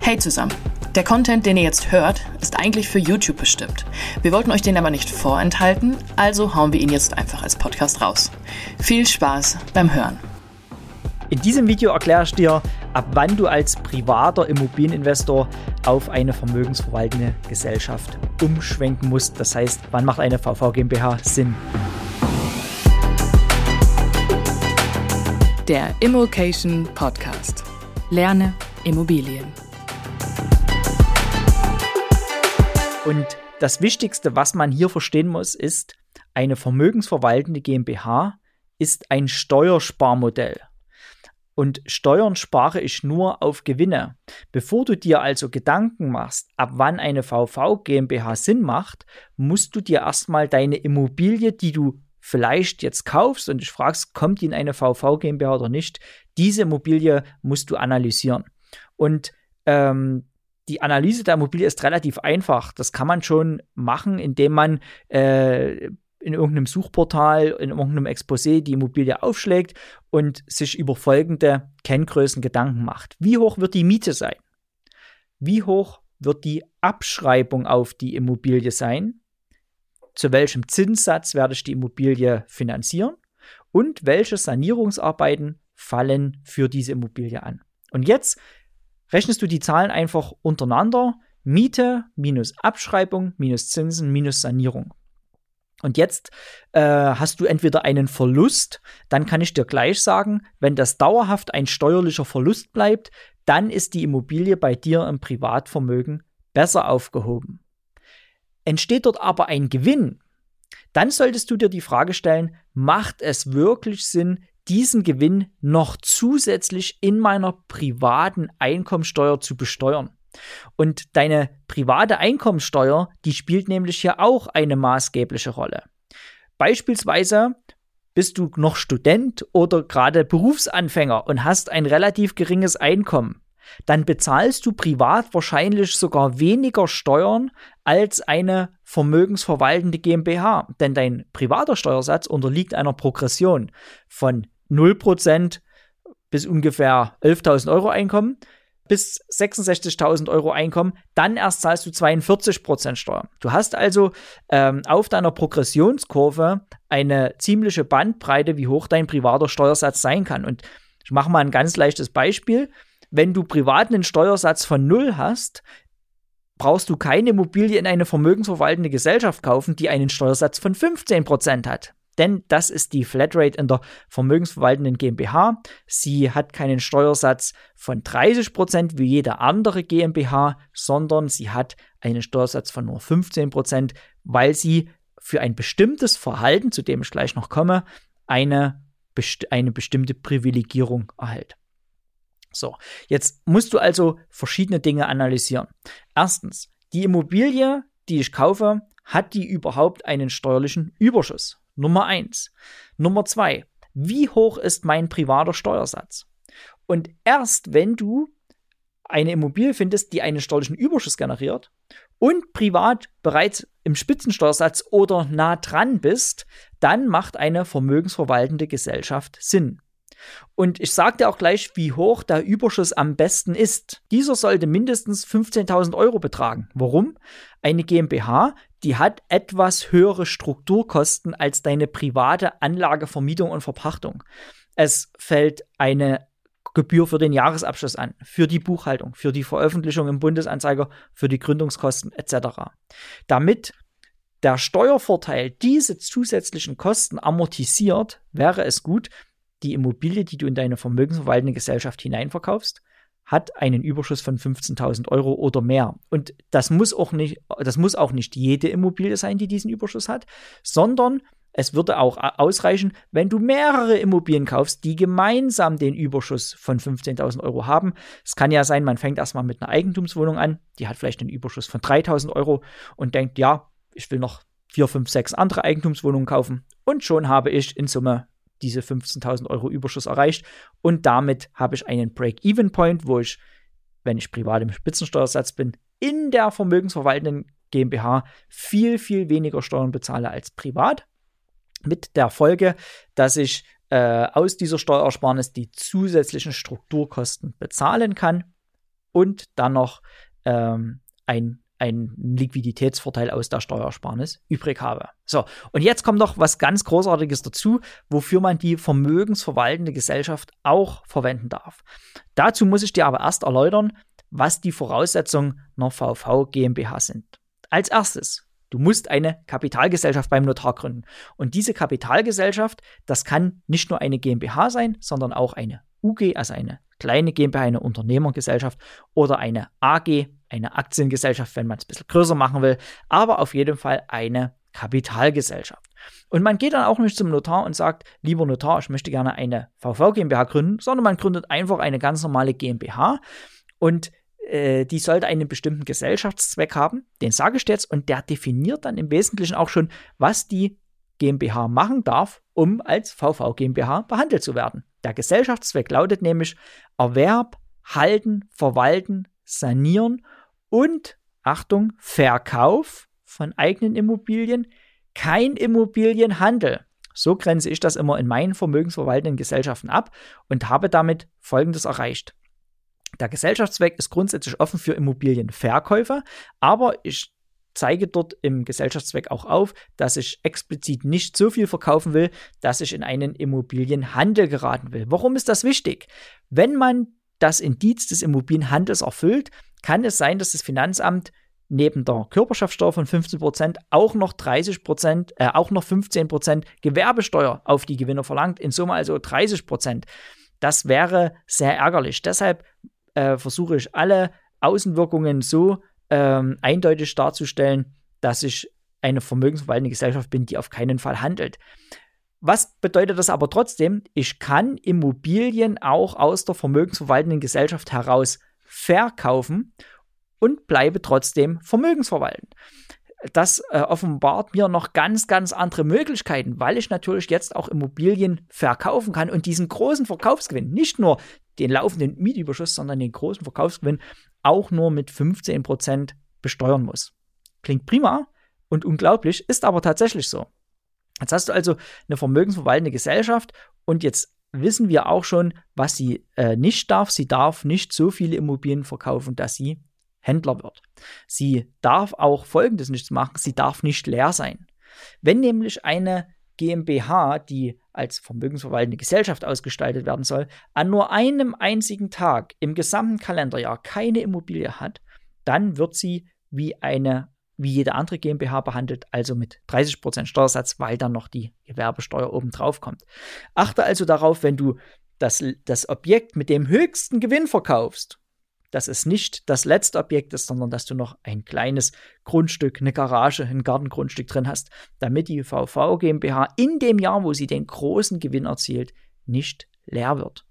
Hey zusammen! Der Content, den ihr jetzt hört, ist eigentlich für YouTube bestimmt. Wir wollten euch den aber nicht vorenthalten, also hauen wir ihn jetzt einfach als Podcast raus. Viel Spaß beim Hören! In diesem Video erkläre ich dir, ab wann du als privater Immobilieninvestor auf eine vermögensverwaltende Gesellschaft umschwenken musst. Das heißt, wann macht eine VV GmbH Sinn? Der Immokation Podcast. Lerne Immobilien. Und das Wichtigste, was man hier verstehen muss, ist, eine vermögensverwaltende GmbH ist ein Steuersparmodell. Und Steuern spare ich nur auf Gewinne. Bevor du dir also Gedanken machst, ab wann eine VV GmbH Sinn macht, musst du dir erstmal deine Immobilie, die du vielleicht jetzt kaufst und dich fragst, kommt die in eine VV GmbH oder nicht, diese Immobilie musst du analysieren. Und ähm, die Analyse der Immobilie ist relativ einfach. Das kann man schon machen, indem man äh, in irgendeinem Suchportal, in irgendeinem Exposé die Immobilie aufschlägt und sich über folgende Kenngrößen Gedanken macht. Wie hoch wird die Miete sein? Wie hoch wird die Abschreibung auf die Immobilie sein? Zu welchem Zinssatz werde ich die Immobilie finanzieren? Und welche Sanierungsarbeiten fallen für diese Immobilie an? Und jetzt rechnest du die Zahlen einfach untereinander. Miete minus Abschreibung minus Zinsen minus Sanierung. Und jetzt äh, hast du entweder einen Verlust, dann kann ich dir gleich sagen, wenn das dauerhaft ein steuerlicher Verlust bleibt, dann ist die Immobilie bei dir im Privatvermögen besser aufgehoben. Entsteht dort aber ein Gewinn, dann solltest du dir die Frage stellen, macht es wirklich Sinn, diesen Gewinn noch zusätzlich in meiner privaten Einkommensteuer zu besteuern. Und deine private Einkommensteuer, die spielt nämlich hier auch eine maßgebliche Rolle. Beispielsweise bist du noch Student oder gerade Berufsanfänger und hast ein relativ geringes Einkommen dann bezahlst du privat wahrscheinlich sogar weniger Steuern als eine vermögensverwaltende GmbH. Denn dein privater Steuersatz unterliegt einer Progression von 0% bis ungefähr 11.000 Euro Einkommen bis 66.000 Euro Einkommen, dann erst zahlst du 42% Steuern. Du hast also ähm, auf deiner Progressionskurve eine ziemliche Bandbreite, wie hoch dein privater Steuersatz sein kann. Und Ich mache mal ein ganz leichtes Beispiel. Wenn du privat einen Steuersatz von null hast, brauchst du keine Immobilie in eine vermögensverwaltende Gesellschaft kaufen, die einen Steuersatz von 15% hat. Denn das ist die Flatrate in der vermögensverwaltenden GmbH. Sie hat keinen Steuersatz von 30% wie jede andere GmbH, sondern sie hat einen Steuersatz von nur 15%, weil sie für ein bestimmtes Verhalten, zu dem ich gleich noch komme, eine, best eine bestimmte Privilegierung erhält. So, jetzt musst du also verschiedene Dinge analysieren. Erstens, die Immobilie, die ich kaufe, hat die überhaupt einen steuerlichen Überschuss? Nummer eins. Nummer zwei, wie hoch ist mein privater Steuersatz? Und erst wenn du eine Immobilie findest, die einen steuerlichen Überschuss generiert und privat bereits im Spitzensteuersatz oder nah dran bist, dann macht eine vermögensverwaltende Gesellschaft Sinn. Und ich sage dir auch gleich, wie hoch der Überschuss am besten ist. Dieser sollte mindestens 15.000 Euro betragen. Warum? Eine GmbH, die hat etwas höhere Strukturkosten als deine private Anlagevermietung und Verpachtung. Es fällt eine Gebühr für den Jahresabschluss an, für die Buchhaltung, für die Veröffentlichung im Bundesanzeiger, für die Gründungskosten etc. Damit der Steuervorteil diese zusätzlichen Kosten amortisiert, wäre es gut, die Immobilie, die du in deine vermögensverwaltende Gesellschaft hineinverkaufst, hat einen Überschuss von 15.000 Euro oder mehr. Und das muss auch nicht, das muss auch nicht jede Immobilie sein, die diesen Überschuss hat, sondern es würde auch ausreichen, wenn du mehrere Immobilien kaufst, die gemeinsam den Überschuss von 15.000 Euro haben. Es kann ja sein, man fängt erstmal mit einer Eigentumswohnung an, die hat vielleicht einen Überschuss von 3.000 Euro und denkt, ja, ich will noch vier, fünf, sechs andere Eigentumswohnungen kaufen und schon habe ich in Summe diese 15.000 Euro Überschuss erreicht und damit habe ich einen Break-Even-Point, wo ich, wenn ich privat im Spitzensteuersatz bin, in der vermögensverwaltenden GmbH viel, viel weniger Steuern bezahle als privat. Mit der Folge, dass ich äh, aus dieser Steuersparnis die zusätzlichen Strukturkosten bezahlen kann und dann noch ähm, ein einen Liquiditätsvorteil aus der Steuersparnis übrig habe. So, und jetzt kommt noch was ganz Großartiges dazu, wofür man die vermögensverwaltende Gesellschaft auch verwenden darf. Dazu muss ich dir aber erst erläutern, was die Voraussetzungen einer VV GmbH sind. Als erstes, du musst eine Kapitalgesellschaft beim Notar gründen. Und diese Kapitalgesellschaft, das kann nicht nur eine GmbH sein, sondern auch eine UG, also eine kleine GmbH, eine Unternehmergesellschaft oder eine AG, eine Aktiengesellschaft, wenn man es ein bisschen größer machen will, aber auf jeden Fall eine Kapitalgesellschaft. Und man geht dann auch nicht zum Notar und sagt, lieber Notar, ich möchte gerne eine VV GmbH gründen, sondern man gründet einfach eine ganz normale GmbH und äh, die sollte einen bestimmten Gesellschaftszweck haben, den sage ich jetzt, und der definiert dann im Wesentlichen auch schon, was die GmbH machen darf, um als VV GmbH behandelt zu werden. Der Gesellschaftszweck lautet nämlich Erwerb, Halten, Verwalten, Sanieren und, Achtung, Verkauf von eigenen Immobilien, kein Immobilienhandel. So grenze ich das immer in meinen vermögensverwaltenden Gesellschaften ab und habe damit Folgendes erreicht. Der Gesellschaftszweck ist grundsätzlich offen für Immobilienverkäufe, aber ich zeige dort im Gesellschaftszweck auch auf, dass ich explizit nicht so viel verkaufen will, dass ich in einen Immobilienhandel geraten will. Warum ist das wichtig? Wenn man das Indiz des Immobilienhandels erfüllt, kann es sein, dass das Finanzamt neben der Körperschaftssteuer von 15% auch noch 30%, äh, auch noch 15% Gewerbesteuer auf die Gewinner verlangt, in Summe also 30%. Das wäre sehr ärgerlich. Deshalb äh, versuche ich alle Außenwirkungen so ähm, eindeutig darzustellen, dass ich eine vermögensverwaltende Gesellschaft bin, die auf keinen Fall handelt. Was bedeutet das aber trotzdem? Ich kann Immobilien auch aus der vermögensverwaltenden Gesellschaft heraus verkaufen und bleibe trotzdem vermögensverwaltend. Das äh, offenbart mir noch ganz, ganz andere Möglichkeiten, weil ich natürlich jetzt auch Immobilien verkaufen kann und diesen großen Verkaufsgewinn, nicht nur den laufenden Mietüberschuss, sondern den großen Verkaufsgewinn auch nur mit 15% besteuern muss. Klingt prima und unglaublich, ist aber tatsächlich so. Jetzt hast du also eine vermögensverwaltende Gesellschaft und jetzt wissen wir auch schon, was sie äh, nicht darf. Sie darf nicht so viele Immobilien verkaufen, dass sie Händler wird. Sie darf auch Folgendes nicht machen. Sie darf nicht leer sein. Wenn nämlich eine GmbH, die als vermögensverwaltende Gesellschaft ausgestaltet werden soll, an nur einem einzigen Tag im gesamten Kalenderjahr keine Immobilie hat, dann wird sie wie eine wie jede andere GmbH behandelt, also mit 30% Steuersatz, weil dann noch die Gewerbesteuer obendrauf kommt. Achte also darauf, wenn du das, das Objekt mit dem höchsten Gewinn verkaufst, dass es nicht das letzte Objekt ist, sondern dass du noch ein kleines Grundstück, eine Garage, ein Gartengrundstück drin hast, damit die VV GmbH in dem Jahr, wo sie den großen Gewinn erzielt, nicht leer wird.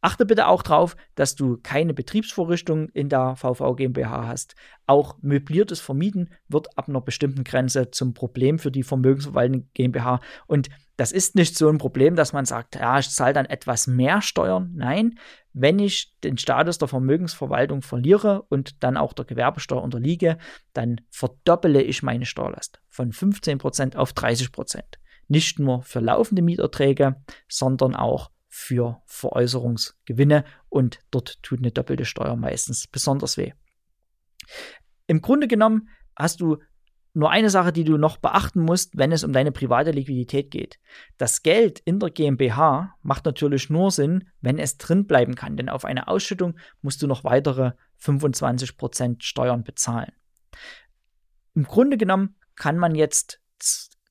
Achte bitte auch darauf, dass du keine Betriebsvorrichtung in der VV GmbH hast. Auch möbliertes Vermieten wird ab einer bestimmten Grenze zum Problem für die vermögensverwaltende GmbH. Und das ist nicht so ein Problem, dass man sagt, ja, ich zahle dann etwas mehr Steuern. Nein, wenn ich den Status der Vermögensverwaltung verliere und dann auch der Gewerbesteuer unterliege, dann verdoppele ich meine Steuerlast von 15% auf 30%. Nicht nur für laufende Mieterträge, sondern auch für Veräußerungsgewinne und dort tut eine doppelte Steuer meistens besonders weh. Im Grunde genommen hast du nur eine Sache, die du noch beachten musst, wenn es um deine private Liquidität geht. Das Geld in der GmbH macht natürlich nur Sinn, wenn es drin bleiben kann, denn auf eine Ausschüttung musst du noch weitere 25% Steuern bezahlen. Im Grunde genommen kann man jetzt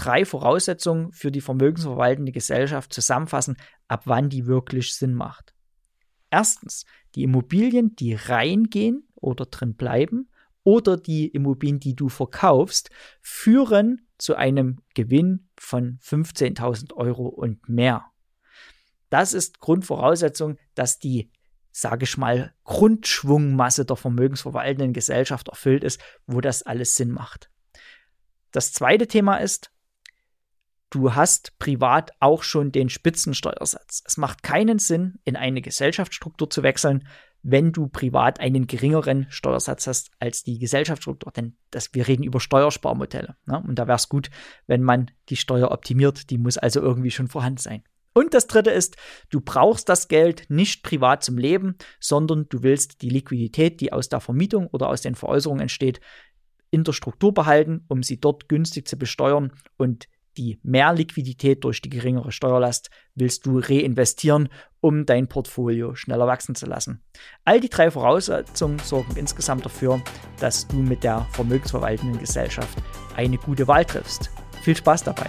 drei Voraussetzungen für die vermögensverwaltende Gesellschaft zusammenfassen, ab wann die wirklich Sinn macht. Erstens, die Immobilien, die reingehen oder drin bleiben, oder die Immobilien, die du verkaufst, führen zu einem Gewinn von 15.000 Euro und mehr. Das ist Grundvoraussetzung, dass die, sage ich mal, Grundschwungmasse der vermögensverwaltenden Gesellschaft erfüllt ist, wo das alles Sinn macht. Das zweite Thema ist, du hast privat auch schon den Spitzensteuersatz. Es macht keinen Sinn, in eine Gesellschaftsstruktur zu wechseln, wenn du privat einen geringeren Steuersatz hast als die Gesellschaftsstruktur. Denn das, wir reden über Steuersparmodelle. Ne? Und da wäre es gut, wenn man die Steuer optimiert. Die muss also irgendwie schon vorhanden sein. Und das dritte ist, du brauchst das Geld nicht privat zum Leben, sondern du willst die Liquidität, die aus der Vermietung oder aus den Veräußerungen entsteht, in der Struktur behalten, um sie dort günstig zu besteuern und die Mehrliquidität durch die geringere Steuerlast willst du reinvestieren, um dein Portfolio schneller wachsen zu lassen. All die drei Voraussetzungen sorgen insgesamt dafür, dass du mit der vermögensverwaltenden Gesellschaft eine gute Wahl triffst. Viel Spaß dabei!